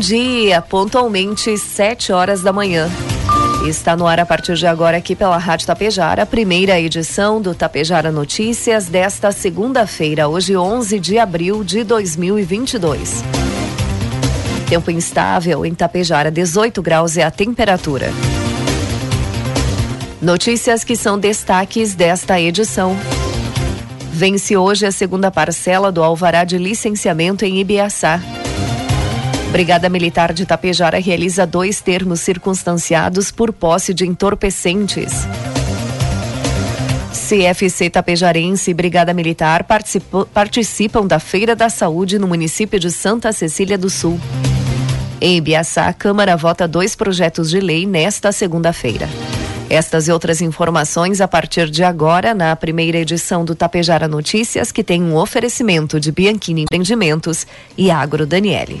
Dia, pontualmente sete horas da manhã. Está no ar a partir de agora aqui pela Rádio Tapejara, a primeira edição do Tapejara Notícias desta segunda-feira, hoje 11 de abril de 2022. Tempo instável em Tapejara, 18 graus é a temperatura. Notícias que são destaques desta edição. Vence hoje a segunda parcela do alvará de licenciamento em Ibiaçá. Brigada Militar de Tapejara realiza dois termos circunstanciados por posse de entorpecentes. CFC Tapejarense e Brigada Militar participam da Feira da Saúde no município de Santa Cecília do Sul. Em Ibiaçá, a Câmara vota dois projetos de lei nesta segunda-feira. Estas e outras informações a partir de agora na primeira edição do Tapejara Notícias, que tem um oferecimento de Bianchini Empreendimentos e Agro Daniele.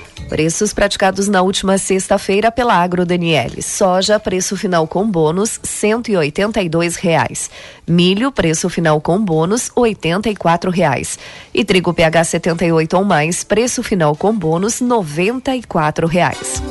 Preços praticados na última sexta-feira pela Agro Daniele. Soja, preço final com bônus, R$ reais. Milho, preço final com bônus, R$ reais. E trigo PH 78 ou mais, preço final com bônus, R$ reais.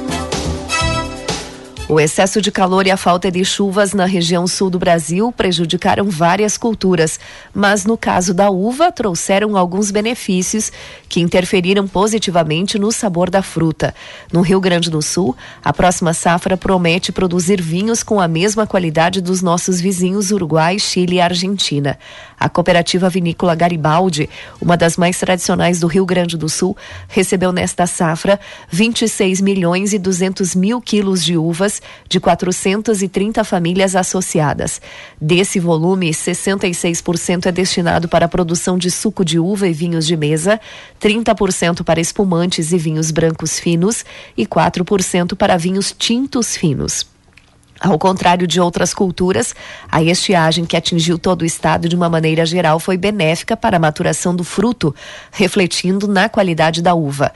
O excesso de calor e a falta de chuvas na região sul do Brasil prejudicaram várias culturas, mas no caso da uva trouxeram alguns benefícios que interferiram positivamente no sabor da fruta. No Rio Grande do Sul, a próxima safra promete produzir vinhos com a mesma qualidade dos nossos vizinhos Uruguai, Chile e Argentina. A cooperativa vinícola Garibaldi, uma das mais tradicionais do Rio Grande do Sul, recebeu nesta safra 26 milhões e 200 mil quilos de uvas de 430 famílias associadas. Desse volume, 66% é destinado para a produção de suco de uva e vinhos de mesa, 30% para espumantes e vinhos brancos finos e 4% para vinhos tintos finos. Ao contrário de outras culturas, a estiagem que atingiu todo o estado de uma maneira geral foi benéfica para a maturação do fruto, refletindo na qualidade da uva.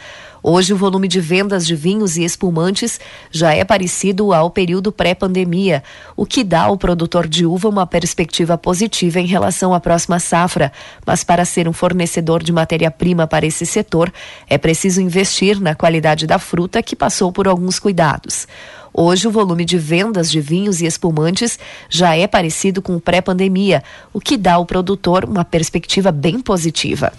Hoje, o volume de vendas de vinhos e espumantes já é parecido ao período pré-pandemia, o que dá ao produtor de uva uma perspectiva positiva em relação à próxima safra. Mas para ser um fornecedor de matéria-prima para esse setor, é preciso investir na qualidade da fruta que passou por alguns cuidados. Hoje, o volume de vendas de vinhos e espumantes já é parecido com o pré-pandemia, o que dá ao produtor uma perspectiva bem positiva.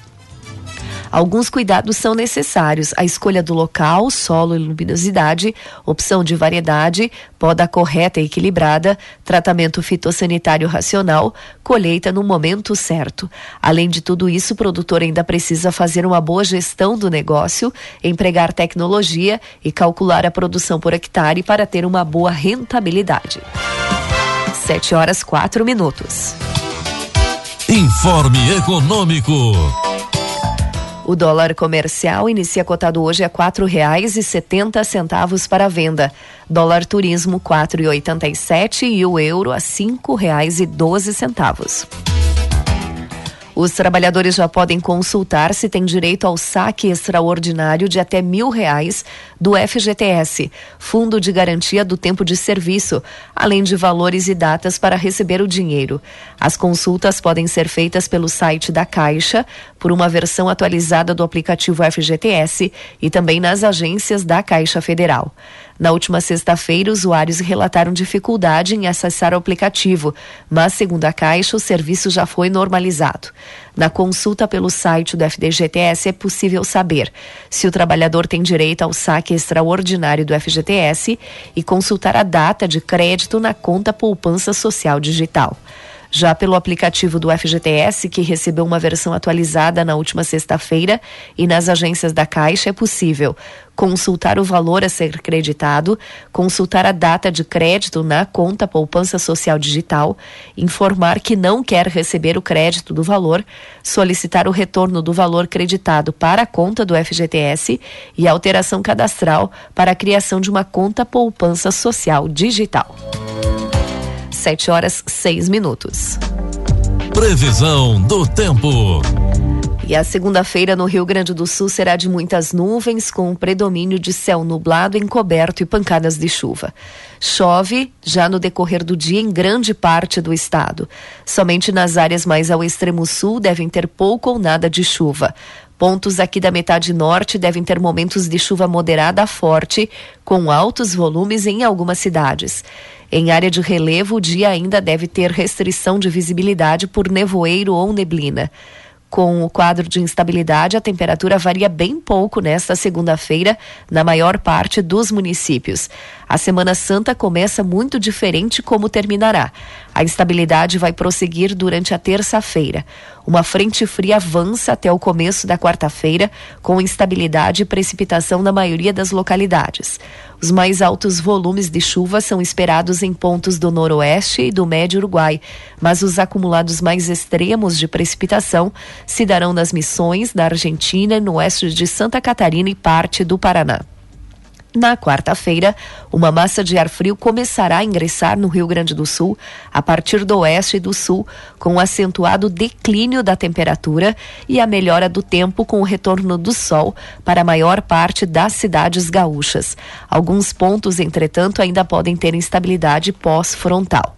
Alguns cuidados são necessários: a escolha do local, solo e luminosidade, opção de variedade, poda correta e equilibrada, tratamento fitossanitário racional, colheita no momento certo. Além de tudo isso, o produtor ainda precisa fazer uma boa gestão do negócio, empregar tecnologia e calcular a produção por hectare para ter uma boa rentabilidade. 7 horas 4 minutos. Informe Econômico. O dólar comercial inicia cotado hoje a quatro reais e setenta centavos para venda. Dólar turismo quatro e oitenta e sete e o euro a cinco reais e doze centavos. Os trabalhadores já podem consultar se têm direito ao saque extraordinário de até mil reais do FGTS, Fundo de Garantia do Tempo de Serviço, além de valores e datas para receber o dinheiro. As consultas podem ser feitas pelo site da Caixa, por uma versão atualizada do aplicativo FGTS e também nas agências da Caixa Federal. Na última sexta-feira, usuários relataram dificuldade em acessar o aplicativo, mas, segundo a Caixa, o serviço já foi normalizado. Na consulta pelo site do FDGTS é possível saber se o trabalhador tem direito ao saque extraordinário do FGTS e consultar a data de crédito na conta poupança social digital. Já pelo aplicativo do FGTS, que recebeu uma versão atualizada na última sexta-feira, e nas agências da Caixa, é possível consultar o valor a ser creditado, consultar a data de crédito na conta Poupança Social Digital, informar que não quer receber o crédito do valor, solicitar o retorno do valor creditado para a conta do FGTS e alteração cadastral para a criação de uma conta Poupança Social Digital. 7 horas 6 minutos. Previsão do tempo. E a segunda-feira no Rio Grande do Sul será de muitas nuvens, com um predomínio de céu nublado, encoberto e pancadas de chuva. Chove já no decorrer do dia em grande parte do estado. Somente nas áreas mais ao extremo sul devem ter pouco ou nada de chuva. Pontos aqui da metade norte devem ter momentos de chuva moderada a forte, com altos volumes em algumas cidades. Em área de relevo, o dia ainda deve ter restrição de visibilidade por nevoeiro ou neblina. Com o quadro de instabilidade, a temperatura varia bem pouco nesta segunda-feira na maior parte dos municípios. A Semana Santa começa muito diferente como terminará. A instabilidade vai prosseguir durante a terça-feira. Uma frente fria avança até o começo da quarta-feira, com instabilidade e precipitação na maioria das localidades. Os mais altos volumes de chuva são esperados em pontos do noroeste e do médio Uruguai, mas os acumulados mais extremos de precipitação se darão nas missões da Argentina, no oeste de Santa Catarina e parte do Paraná. Na quarta-feira, uma massa de ar frio começará a ingressar no Rio Grande do Sul a partir do oeste e do sul, com um acentuado declínio da temperatura e a melhora do tempo com o retorno do sol para a maior parte das cidades gaúchas. Alguns pontos, entretanto, ainda podem ter instabilidade pós-frontal.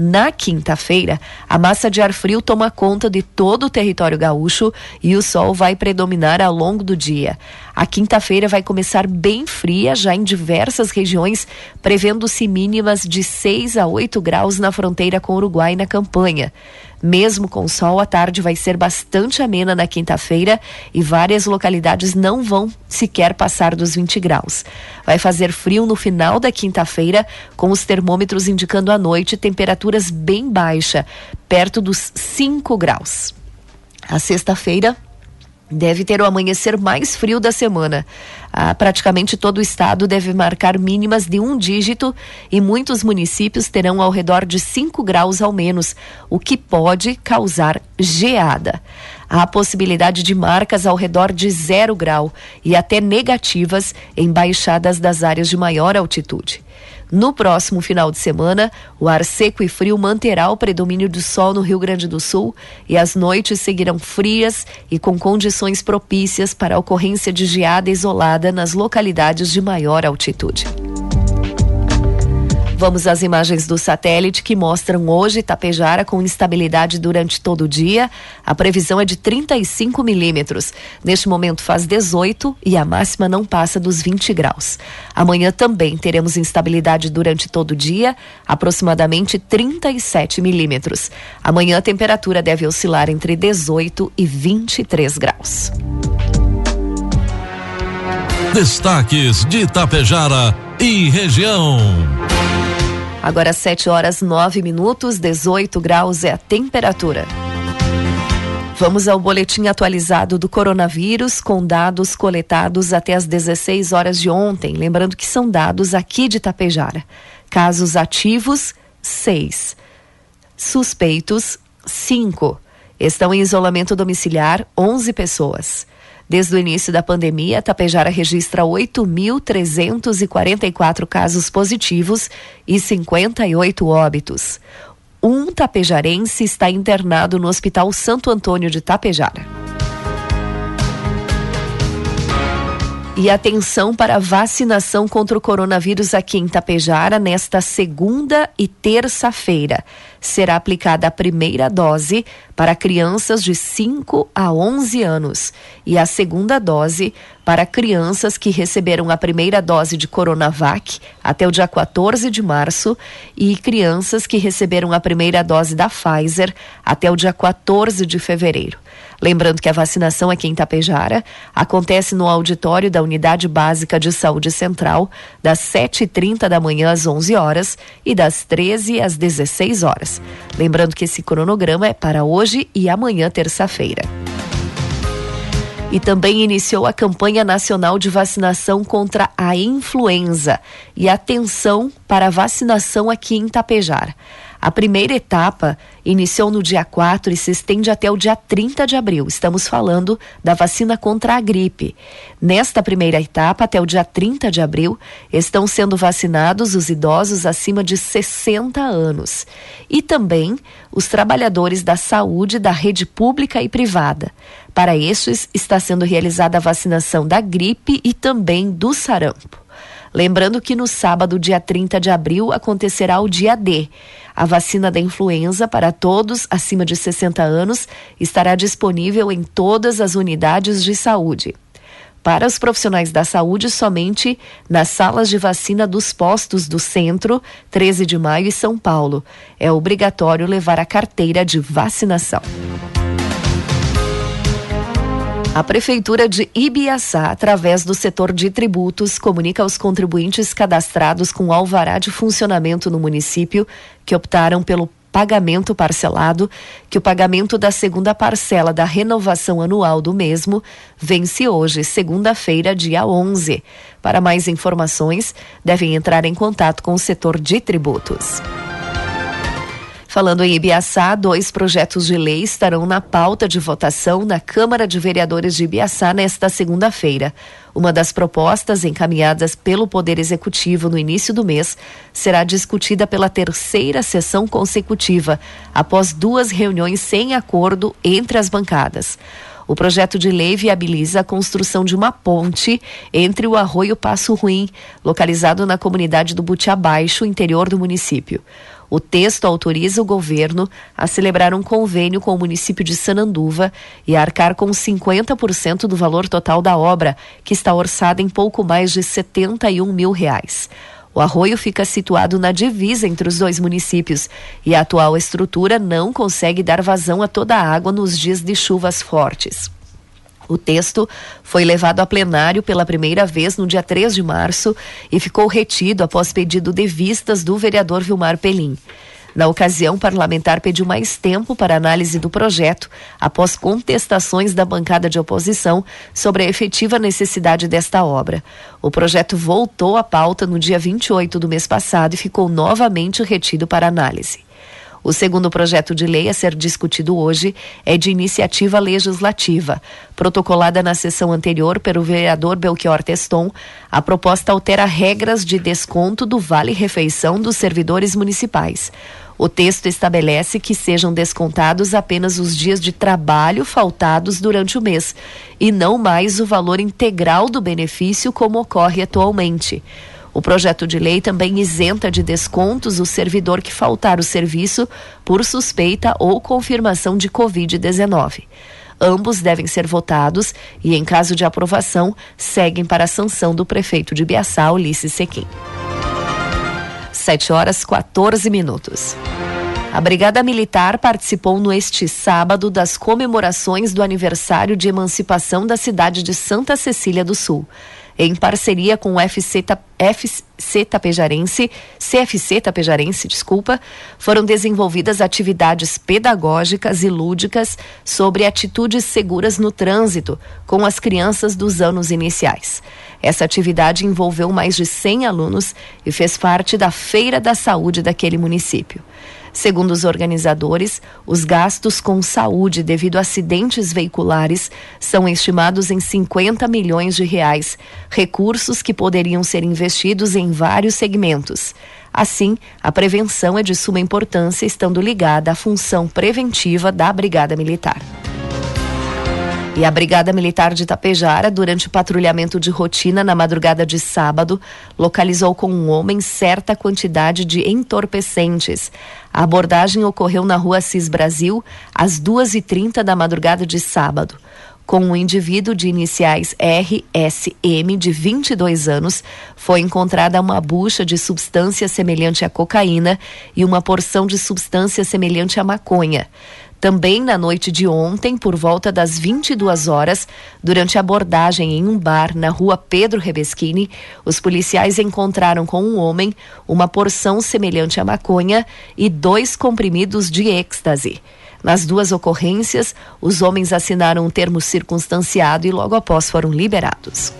Na quinta-feira, a massa de ar frio toma conta de todo o território gaúcho e o sol vai predominar ao longo do dia. A quinta-feira vai começar bem fria já em diversas regiões, prevendo-se mínimas de 6 a 8 graus na fronteira com o Uruguai na campanha. Mesmo com sol, a tarde vai ser bastante amena na quinta-feira e várias localidades não vão sequer passar dos 20 graus. Vai fazer frio no final da quinta-feira, com os termômetros indicando à noite temperaturas bem baixa, perto dos 5 graus. A sexta-feira deve ter o amanhecer mais frio da semana. Ah, praticamente todo o estado deve marcar mínimas de um dígito e muitos municípios terão ao redor de 5 graus ao menos, o que pode causar geada. Há possibilidade de marcas ao redor de zero grau e até negativas em baixadas das áreas de maior altitude. No próximo final de semana, o ar seco e frio manterá o predomínio do sol no Rio Grande do Sul e as noites seguirão frias e com condições propícias para a ocorrência de geada isolada nas localidades de maior altitude. Vamos às imagens do satélite que mostram hoje Tapejara com instabilidade durante todo o dia. A previsão é de 35 milímetros. Neste momento faz 18 e a máxima não passa dos 20 graus. Amanhã também teremos instabilidade durante todo o dia, aproximadamente 37 milímetros. Amanhã a temperatura deve oscilar entre 18 e 23 graus. Destaques de Tapejara e região. Agora 7 horas 9 minutos, 18 graus é a temperatura. Vamos ao boletim atualizado do coronavírus com dados coletados até as 16 horas de ontem. Lembrando que são dados aqui de Tapejara. Casos ativos, 6. Suspeitos, 5. Estão em isolamento domiciliar 11 pessoas. Desde o início da pandemia, Tapejara registra 8.344 casos positivos e 58 óbitos. Um tapejarense está internado no Hospital Santo Antônio de Tapejara. E atenção para a vacinação contra o coronavírus aqui em Tapejara nesta segunda e terça-feira. Será aplicada a primeira dose para crianças de 5 a 11 anos e a segunda dose para crianças que receberam a primeira dose de Coronavac até o dia 14 de março e crianças que receberam a primeira dose da Pfizer até o dia 14 de fevereiro. Lembrando que a vacinação aqui em Tapejara acontece no auditório da Unidade Básica de Saúde Central, das 7h30 da manhã às 11 horas e das 13 às 16 horas. Lembrando que esse cronograma é para hoje e amanhã, terça-feira. E também iniciou a campanha nacional de vacinação contra a influenza. E atenção para a vacinação aqui em Tapejara. A primeira etapa iniciou no dia 4 e se estende até o dia 30 de abril. Estamos falando da vacina contra a gripe. Nesta primeira etapa, até o dia 30 de abril, estão sendo vacinados os idosos acima de 60 anos e também os trabalhadores da saúde da rede pública e privada. Para estes, está sendo realizada a vacinação da gripe e também do sarampo. Lembrando que no sábado, dia 30 de abril, acontecerá o dia D. A vacina da influenza para todos acima de 60 anos estará disponível em todas as unidades de saúde. Para os profissionais da saúde, somente nas salas de vacina dos postos do Centro, 13 de Maio e São Paulo. É obrigatório levar a carteira de vacinação. A Prefeitura de Ibiaçá, através do setor de tributos, comunica aos contribuintes cadastrados com alvará de funcionamento no município que optaram pelo pagamento parcelado que o pagamento da segunda parcela da renovação anual do mesmo vence hoje, segunda-feira, dia 11. Para mais informações, devem entrar em contato com o setor de tributos. Falando em Ibiaçá, dois projetos de lei estarão na pauta de votação na Câmara de Vereadores de Ibiaçá nesta segunda-feira. Uma das propostas encaminhadas pelo Poder Executivo no início do mês será discutida pela terceira sessão consecutiva, após duas reuniões sem acordo entre as bancadas. O projeto de lei viabiliza a construção de uma ponte entre o Arroio Passo Ruim, localizado na comunidade do Buti Abaixo, interior do município. O texto autoriza o governo a celebrar um convênio com o município de Sananduva e arcar com 50% do valor total da obra, que está orçada em pouco mais de 71 mil reais. O arroio fica situado na divisa entre os dois municípios e a atual estrutura não consegue dar vazão a toda a água nos dias de chuvas fortes. O texto foi levado a plenário pela primeira vez no dia 3 de março e ficou retido após pedido de vistas do vereador Vilmar Pelim. Na ocasião, o parlamentar pediu mais tempo para análise do projeto, após contestações da bancada de oposição sobre a efetiva necessidade desta obra. O projeto voltou à pauta no dia 28 do mês passado e ficou novamente retido para análise. O segundo projeto de lei a ser discutido hoje é de iniciativa legislativa. Protocolada na sessão anterior pelo vereador Belchior Teston, a proposta altera regras de desconto do vale-refeição dos servidores municipais. O texto estabelece que sejam descontados apenas os dias de trabalho faltados durante o mês e não mais o valor integral do benefício como ocorre atualmente. O projeto de lei também isenta de descontos o servidor que faltar o serviço por suspeita ou confirmação de Covid-19. Ambos devem ser votados e, em caso de aprovação, seguem para a sanção do prefeito de Biaçá, Ulisses Sequim. 7 horas 14 minutos. A Brigada Militar participou no este sábado das comemorações do aniversário de emancipação da cidade de Santa Cecília do Sul em parceria com o FC, FC Tapejarense, CFC Tapejarense, desculpa, foram desenvolvidas atividades pedagógicas e lúdicas sobre atitudes seguras no trânsito com as crianças dos anos iniciais. Essa atividade envolveu mais de 100 alunos e fez parte da Feira da Saúde daquele município. Segundo os organizadores, os gastos com saúde devido a acidentes veiculares são estimados em 50 milhões de reais, recursos que poderiam ser investidos em vários segmentos. Assim, a prevenção é de suma importância, estando ligada à função preventiva da Brigada Militar. E a Brigada Militar de Tapejara, durante patrulhamento de rotina na madrugada de sábado, localizou com um homem certa quantidade de entorpecentes. A abordagem ocorreu na rua Cis Brasil, às 2h30 da madrugada de sábado. Com um indivíduo de iniciais RSM, de 22 anos, foi encontrada uma bucha de substância semelhante à cocaína e uma porção de substância semelhante à maconha. Também na noite de ontem, por volta das 22 horas, durante abordagem em um bar na rua Pedro Rebeschini, os policiais encontraram com um homem uma porção semelhante à maconha e dois comprimidos de êxtase. Nas duas ocorrências, os homens assinaram um termo circunstanciado e logo após foram liberados.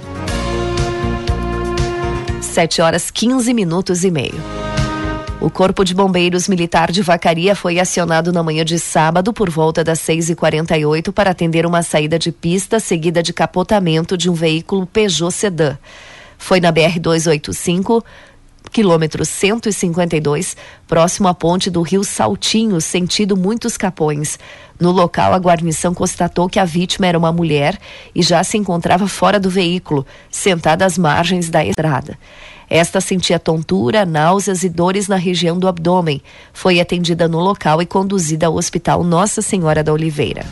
7 horas 15 minutos e meio. O Corpo de Bombeiros Militar de Vacaria foi acionado na manhã de sábado por volta das 6h48 para atender uma saída de pista seguida de capotamento de um veículo Peugeot Sedan. Foi na BR-285, quilômetro 152, próximo à ponte do rio Saltinho, sentido Muitos Capões. No local, a guarnição constatou que a vítima era uma mulher e já se encontrava fora do veículo, sentada às margens da estrada. Esta sentia tontura, náuseas e dores na região do abdômen. Foi atendida no local e conduzida ao Hospital Nossa Senhora da Oliveira.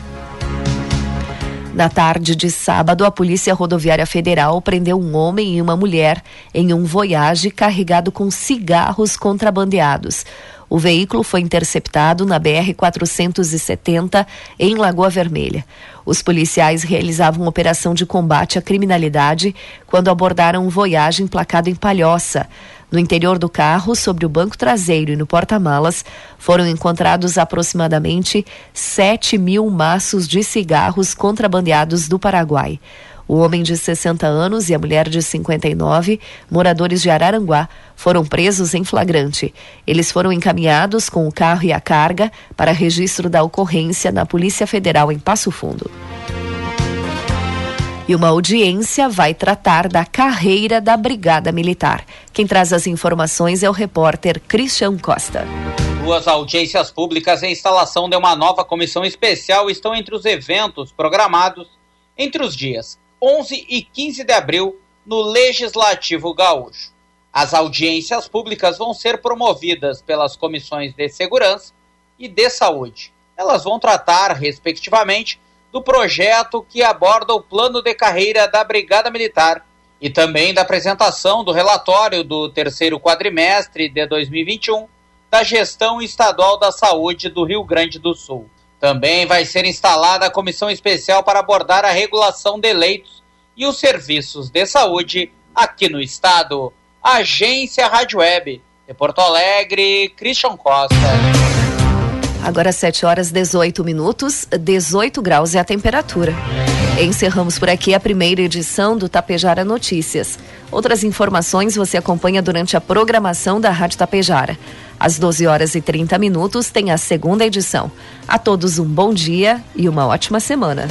Na tarde de sábado, a Polícia Rodoviária Federal prendeu um homem e uma mulher em um voyage carregado com cigarros contrabandeados. O veículo foi interceptado na BR-470 em Lagoa Vermelha. Os policiais realizavam operação de combate à criminalidade quando abordaram um Voyage emplacado em Palhoça. No interior do carro, sobre o banco traseiro e no porta-malas, foram encontrados aproximadamente 7 mil maços de cigarros contrabandeados do Paraguai. O homem de 60 anos e a mulher de 59, moradores de Araranguá, foram presos em flagrante. Eles foram encaminhados com o carro e a carga para registro da ocorrência na Polícia Federal em Passo Fundo. E uma audiência vai tratar da carreira da Brigada Militar. Quem traz as informações é o repórter Christian Costa. Duas audiências públicas e a instalação de uma nova comissão especial estão entre os eventos programados entre os dias 11 e 15 de abril no Legislativo Gaúcho. As audiências públicas vão ser promovidas pelas comissões de Segurança e de Saúde. Elas vão tratar, respectivamente, do projeto que aborda o plano de carreira da Brigada Militar e também da apresentação do relatório do terceiro quadrimestre de 2021 da Gestão Estadual da Saúde do Rio Grande do Sul. Também vai ser instalada a comissão especial para abordar a regulação de leitos e os serviços de saúde aqui no estado. Agência Rádio Web. De Porto Alegre, Christian Costa. Agora 7 horas 18 minutos, 18 graus é a temperatura. Encerramos por aqui a primeira edição do Tapejara Notícias. Outras informações você acompanha durante a programação da Rádio Tapejara. Às 12 horas e 30 minutos tem a segunda edição. A todos um bom dia e uma ótima semana.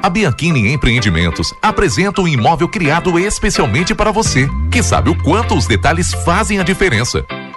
A Bianchini Empreendimentos apresenta um imóvel criado especialmente para você, que sabe o quanto os detalhes fazem a diferença